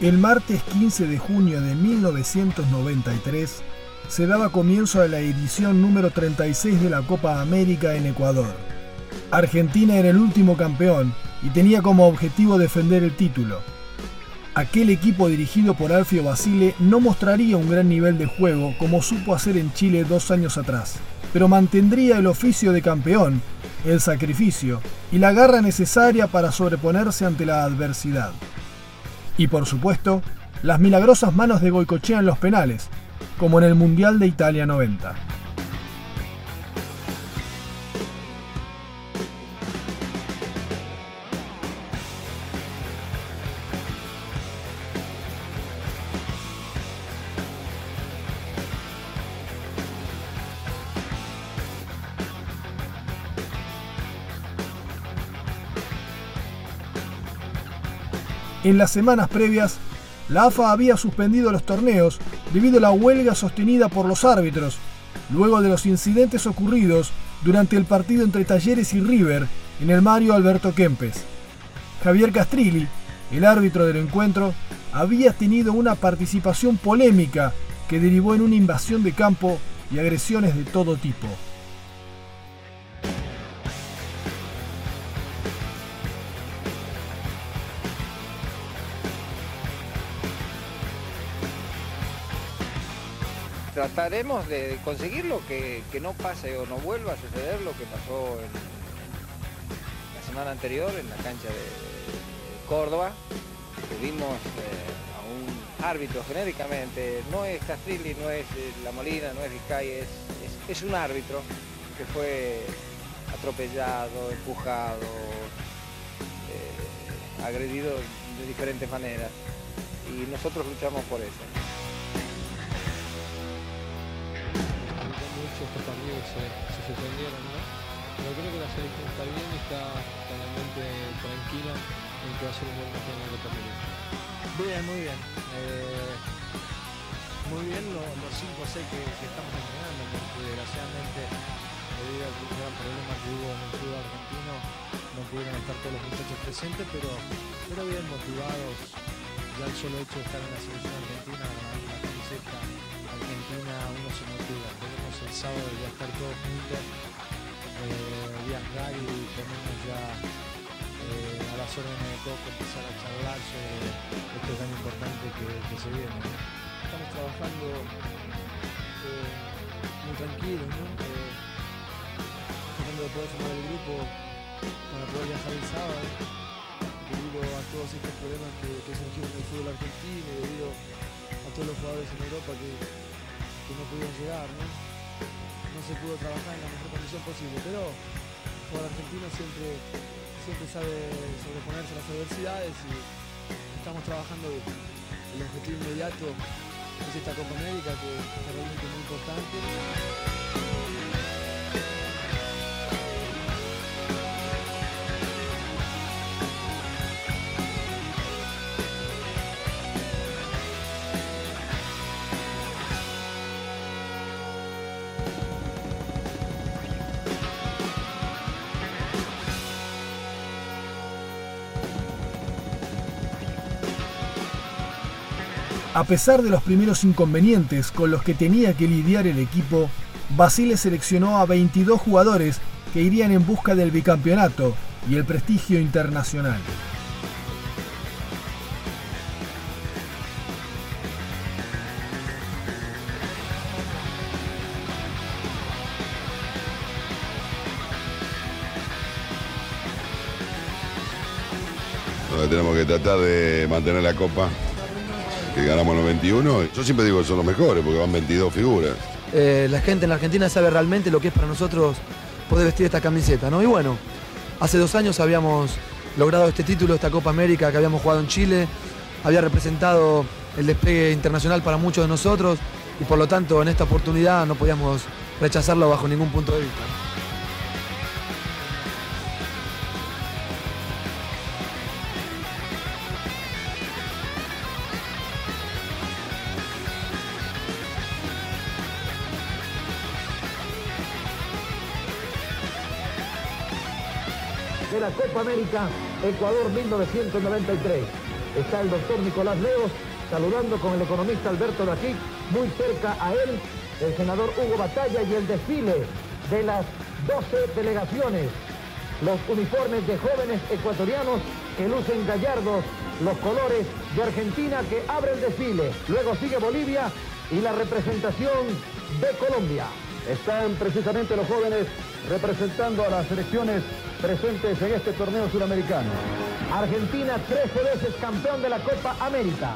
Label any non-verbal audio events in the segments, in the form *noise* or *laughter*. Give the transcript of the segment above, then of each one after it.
El martes 15 de junio de 1993 se daba comienzo a la edición número 36 de la Copa América en Ecuador. Argentina era el último campeón y tenía como objetivo defender el título. Aquel equipo dirigido por Alfio Basile no mostraría un gran nivel de juego como supo hacer en Chile dos años atrás, pero mantendría el oficio de campeón, el sacrificio y la garra necesaria para sobreponerse ante la adversidad. Y por supuesto, las milagrosas manos de Goicochea en los penales, como en el Mundial de Italia 90. En las semanas previas, la AFA había suspendido los torneos debido a la huelga sostenida por los árbitros, luego de los incidentes ocurridos durante el partido entre Talleres y River en el Mario Alberto Kempes. Javier Castrilli, el árbitro del encuentro, había tenido una participación polémica que derivó en una invasión de campo y agresiones de todo tipo. Trataremos de conseguirlo, que, que, no pase o no vuelva a suceder lo que pasó la semana anterior en la cancha de, Córdoba. Tuvimos eh, a un árbitro genéricamente, no es Castrilli, no es eh, La Molina, no es Vizcay, es, un árbitro que fue atropellado, empujado, eh, agredido de diferentes maneras y nosotros luchamos por eso. Estos partidos se, se suspendieron, ¿no? Pero creo que la selección está bien está totalmente tranquila en que va a ser un buen partido en América. Bien, muy bien. Eh, muy bien los, los cinco sé que, que, estamos entrenando, porque desgraciadamente debido al problema que hubo en el fútbol argentino no pudieron estar todos los muchachos presentes, pero, pero bien motivados. Ya el solo hecho de estar en la selección argentina, la camiseta argentina, uno se motiva. El sábado de estar todos juntos, eh, viajar y tenemos ya eh, a las órdenes de todos empezar a charlar sobre esto tan importante que, se viene. Estamos trabajando eh, muy tranquilos, ¿no? tratando de poder formar el grupo para poder viajar el sábado debido a todos estos problemas que, que surgieron en el fútbol argentino debido a todos los jugadores en Europa que, que no pudieron llegar, ¿no? Se pudo trabajar en la mejor condición posible, pero jugador argentino siempre, siempre sabe sobreponerse a las adversidades y estamos trabajando. El objetivo inmediato es esta Copa América que es realmente muy importante. A pesar de los primeros inconvenientes con los que tenía que lidiar el equipo, Basile seleccionó a 22 jugadores que irían en busca del bicampeonato y el prestigio internacional. Tenemos que tratar de mantener la copa que ganamos los 21. Yo siempre digo que son los mejores porque van 22 figuras. Eh, la gente en la Argentina sabe realmente lo que es para nosotros poder vestir esta camiseta, ¿no? Y bueno, hace dos años habíamos logrado este título, esta Copa América que habíamos jugado en Chile, había representado el despegue internacional para muchos de nosotros y por lo tanto en esta oportunidad no podíamos rechazarlo bajo ningún punto de vista. De la Copa América Ecuador 1993. está el doctor Nicolás Leos saludando con el economista Alberto Dajic, muy cerca a él el senador Hugo Batalla y el desfile de las 12 delegaciones, los uniformes de jóvenes ecuatorianos que lucen gallardos los colores de Argentina que abre el desfile. Luego sigue Bolivia y la representación de Colombia. Están precisamente los jóvenes representando a las selecciones presentes en este torneo suramericano. Argentina 13 veces campeón de la Copa América.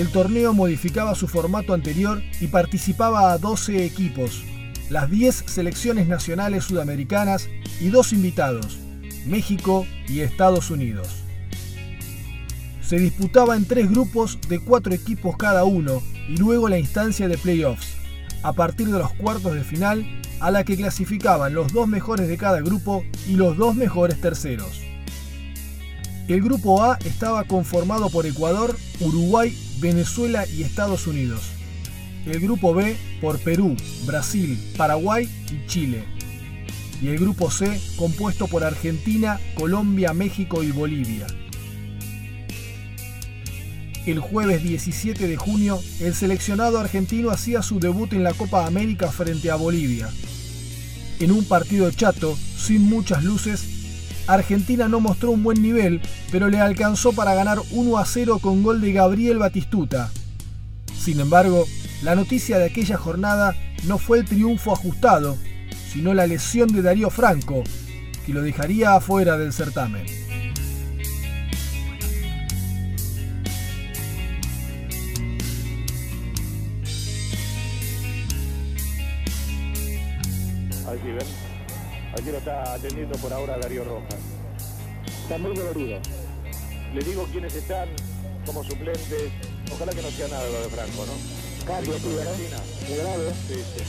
El torneo modificaba su formato anterior y participaba a 12 equipos, las 10 selecciones nacionales sudamericanas y dos invitados, México y Estados Unidos. Se disputaba en tres grupos de cuatro equipos cada uno y luego la instancia de playoffs, a partir de los cuartos de final a la que clasificaban los dos mejores de cada grupo y los dos mejores terceros. El grupo A estaba conformado por Ecuador, Uruguay, Venezuela y Estados Unidos. El grupo B por Perú, Brasil, Paraguay y Chile. Y el grupo C compuesto por Argentina, Colombia, México y Bolivia. El jueves 17 de junio, el seleccionado argentino hacía su debut en la Copa América frente a Bolivia. En un partido chato, sin muchas luces, Argentina no mostró un buen nivel, pero le alcanzó para ganar 1 a 0 con gol de Gabriel Batistuta. Sin embargo, la noticia de aquella jornada no fue el triunfo ajustado, sino la lesión de Darío Franco, que lo dejaría afuera del certamen. Aquí lo está atendiendo por ahora Darío Rojas. Está muy dolorido. Le digo quiénes están como suplentes. Ojalá que no sea nada lo de Franco, ¿no? Cambio, sí, ¿verdad? Argentina. Muy grave, Sí, sí.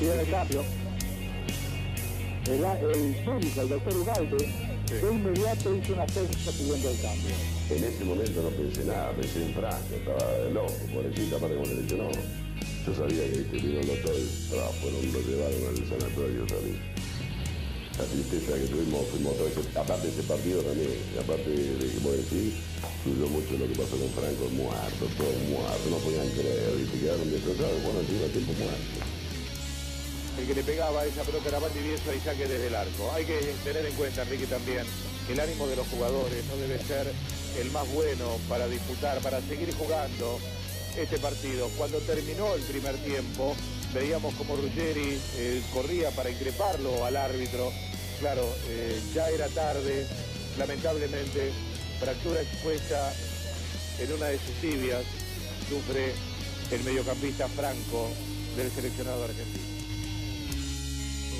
pide el cambio. El, el médico, el doctor Ugalde, de inmediato hizo una cesta pidiendo el cambio. En ese momento no pensé nada, pensé en Franco, estaba loco, pobrecito, aparte como le lesionó. Yo sabía que este y ah, fueron, lo llevaron al sanatorio también. La tristeza que tuvimos, fuimos otra vez, aparte de ese partido también, aparte de, que decir, mucho lo que pasó con Franco, muerto, todo muerto, no podían creer, y se quedaron destrozados, bueno, encima tiempo muerto. El que le pegaba esa pelota era Valdivieso y saque desde el arco. Hay que tener en cuenta, Enrique, también, el ánimo de los jugadores no debe ser el más bueno para disputar, para seguir jugando este partido. Cuando terminó el primer tiempo, veíamos como Ruggeri eh, corría para increparlo al árbitro. Claro, eh, ya era tarde, lamentablemente, fractura expuesta en una de sus tibias, sufre el mediocampista Franco del seleccionado argentino.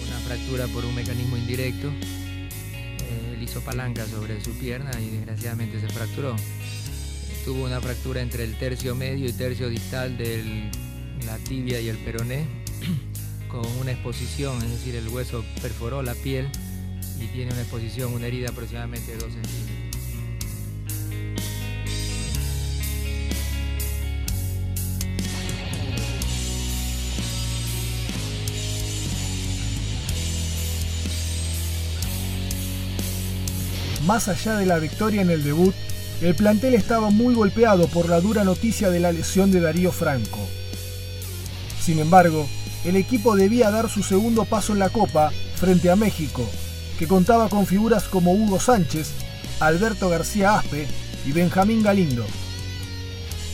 una fractura por un mecanismo indirecto. Eh, él hizo palanca sobre su pierna y desgraciadamente se fracturó. Tuvo una fractura entre el tercio medio y tercio distal de la tibia y el peroné, *clears throat* con una exposición, es decir, el hueso perforó la piel y tiene una exposición, una herida aproximadamente de 2 centímetros. Más allá de la victoria en el debut, el plantel estaba muy golpeado por la dura noticia de la lesión de Darío Franco. Sin embargo, el equipo debía dar su segundo paso en la Copa frente a México, que contaba con figuras como Hugo Sánchez, Alberto García Aspe y Benjamín Galindo.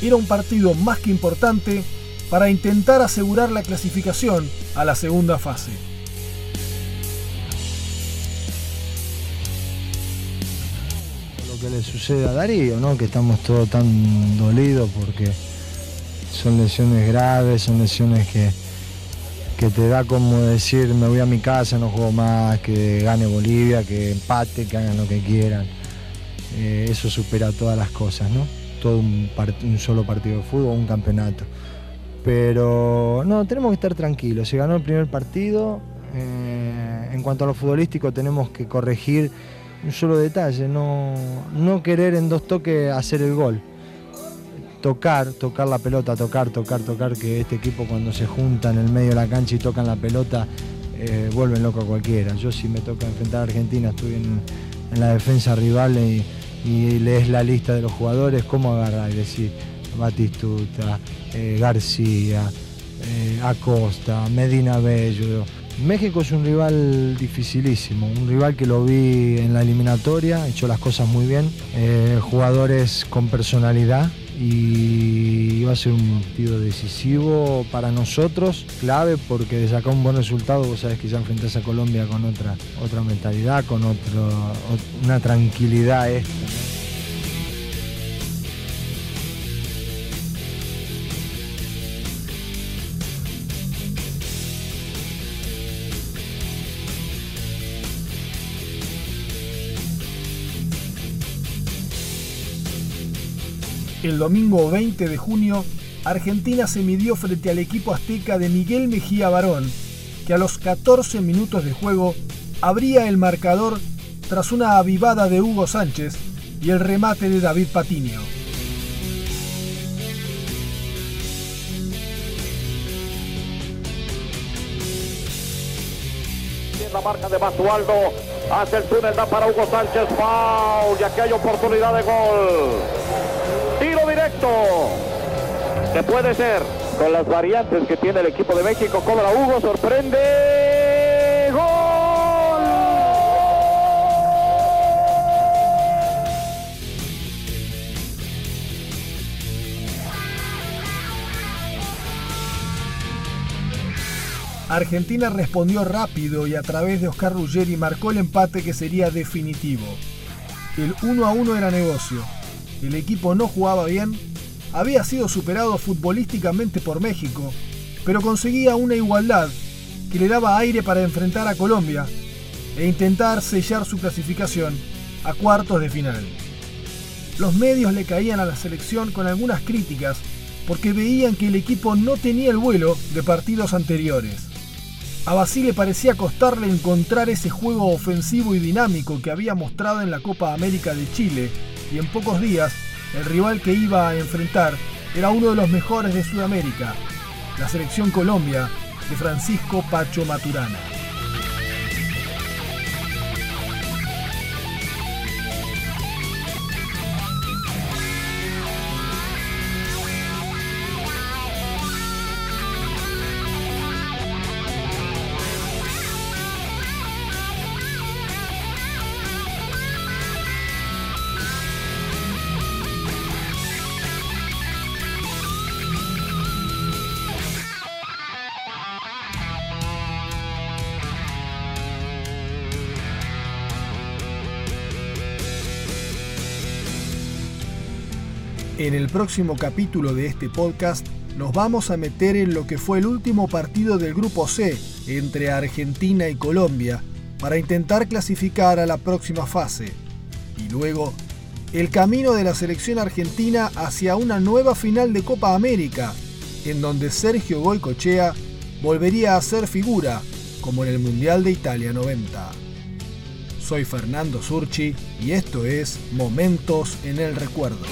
Era un partido más que importante para intentar asegurar la clasificación a la segunda fase. Le sucede a Darío, ¿no? Que estamos todos tan dolidos porque son lesiones graves, son lesiones que, que te da como decir me voy a mi casa, no juego más, que gane Bolivia, que empate, que hagan lo que quieran. eh, eso supera todas las cosas, ¿no? Todo un, un solo partido de fútbol, un campeonato. Pero no, tenemos que estar tranquilos. Se ganó el primer partido. Eh, en cuanto a lo futbolístico, tenemos que corregir un solo detalle, no, no querer en dos toques hacer el gol. Tocar, tocar la pelota, tocar, tocar, tocar, que este equipo cuando se junta en el medio de la cancha y tocan la pelota, eh, vuelven loco a cualquiera. Yo si me toca enfrentar a Argentina, estoy en, la defensa rival y, lees la lista de los jugadores, cómo agarrar y decir Batistuta, eh, García, eh, Acosta, Medina Bello. México es un rival dificilísimo, un rival que lo vi en la eliminatoria, hecho las cosas muy bien, jugadores con personalidad, y va a ser un partido decisivo para nosotros, clave porque de sacar un buen resultado, vos sabés que ya enfrentás a Colombia con otra, otra mentalidad, con otro, una tranquilidad extra. El domingo 20 de junio, Argentina se midió frente al equipo azteca de Miguel Mejía Barón, que a los 14 minutos de juego abría el marcador tras una avivada de Hugo Sánchez y el remate de David Patiño. La marca de Basualdo hace el túnel, da para Hugo Sánchez, foul, y aquí hay oportunidad de gol directo. Que puede ser con las variantes que tiene el equipo de México. Cobra Hugo, sorprende. ¡Gol! Argentina respondió rápido y a través de Oscar Ruggeri marcó el empate que sería definitivo. El 1 a 1 era negocio el equipo no jugaba bien, había sido superado futbolísticamente por México, pero conseguía una igualdad que le daba aire para enfrentar a Colombia e intentar sellar su clasificación a cuartos de final. Los medios le caían a la selección con algunas críticas porque veían que el equipo no tenía el vuelo de partidos anteriores. A Basile parecía costarle encontrar ese juego ofensivo y dinámico que había mostrado en la Copa América de Chile y en pocos días el rival que iba a enfrentar era uno de los mejores de Sudamérica, la selección Colombia de Francisco Pacho Maturana. En el próximo capítulo de este podcast nos vamos a meter en lo que fue el último partido del Grupo C entre Argentina y Colombia para intentar clasificar a la próxima fase. Y luego, el camino de la selección argentina hacia una nueva final de Copa América, en donde Sergio Goicochea volvería a ser figura, como en el Mundial de Italia 90. Soy Fernando Surchi y esto es Momentos en el Recuerdo.